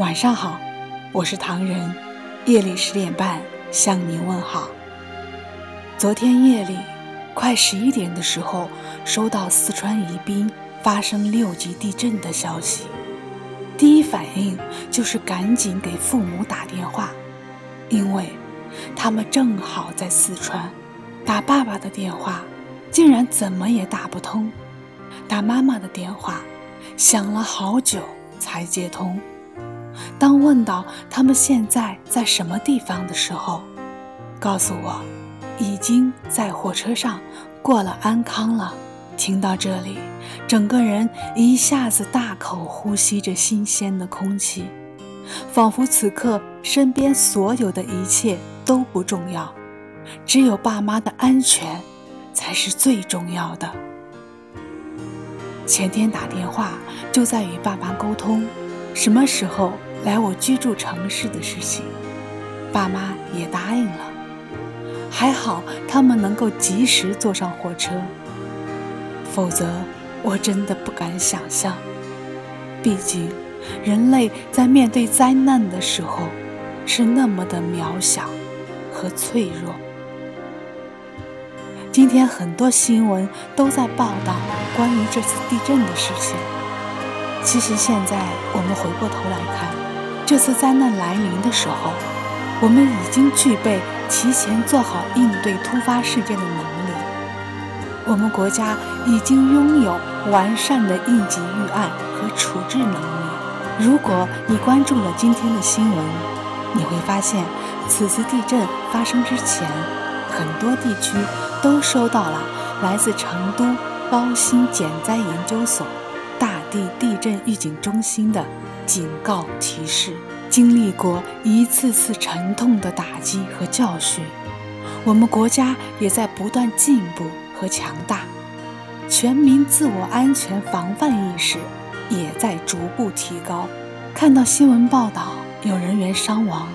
晚上好，我是唐人，夜里十点半向您问好。昨天夜里快十一点的时候，收到四川宜宾发生六级地震的消息，第一反应就是赶紧给父母打电话，因为他们正好在四川。打爸爸的电话，竟然怎么也打不通；打妈妈的电话，响了好久才接通。当问到他们现在在什么地方的时候，告诉我已经在火车上过了安康了。听到这里，整个人一下子大口呼吸着新鲜的空气，仿佛此刻身边所有的一切都不重要，只有爸妈的安全才是最重要的。前天打电话就在与爸妈沟通，什么时候？来我居住城市的事情，爸妈也答应了。还好他们能够及时坐上火车，否则我真的不敢想象。毕竟，人类在面对灾难的时候，是那么的渺小和脆弱。今天很多新闻都在报道关于这次地震的事情。其实现在我们回过头来看。这次灾难来临的时候，我们已经具备提前做好应对突发事件的能力。我们国家已经拥有完善的应急预案和处置能力。如果你关注了今天的新闻，你会发现，此次地震发生之前，很多地区都收到了来自成都高新减灾研究所。地地震预警中心的警告提示，经历过一次次沉痛的打击和教训，我们国家也在不断进步和强大，全民自我安全防范意识也在逐步提高。看到新闻报道有人员伤亡，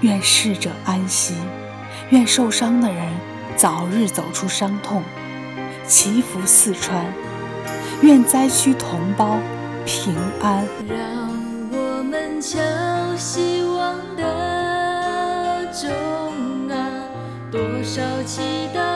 愿逝者安息，愿受伤的人早日走出伤痛，祈福四川。愿灾区同胞平安。让我们敲希望的钟啊，多少祈祷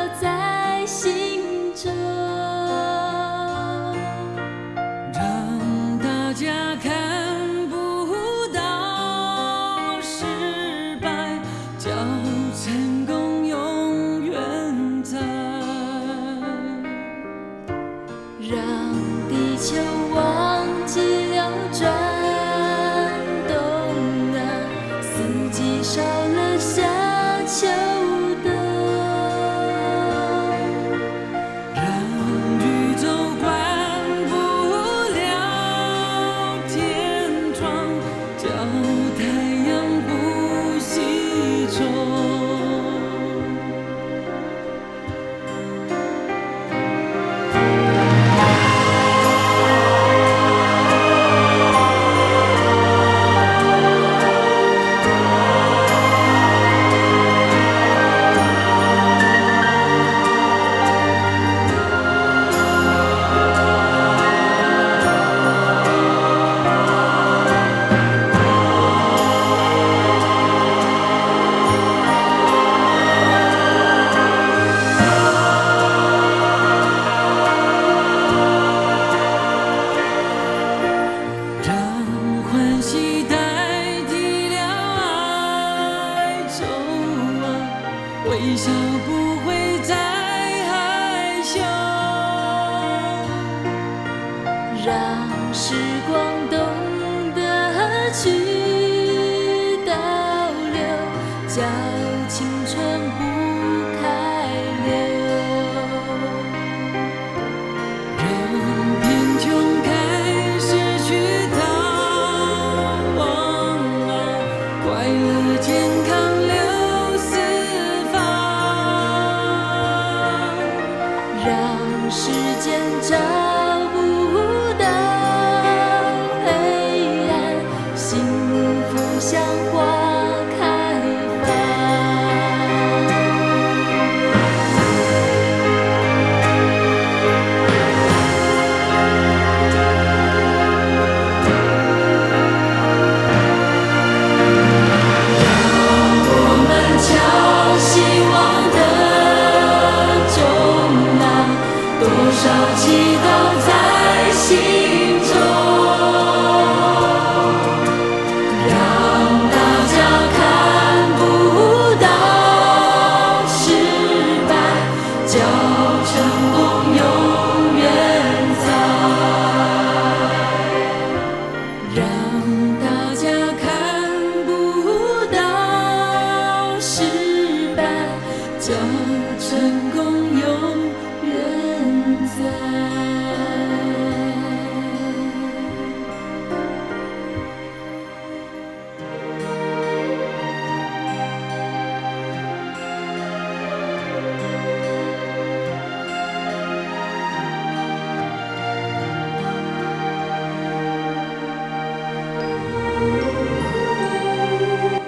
就让时光懂得去倒流，see those eyes.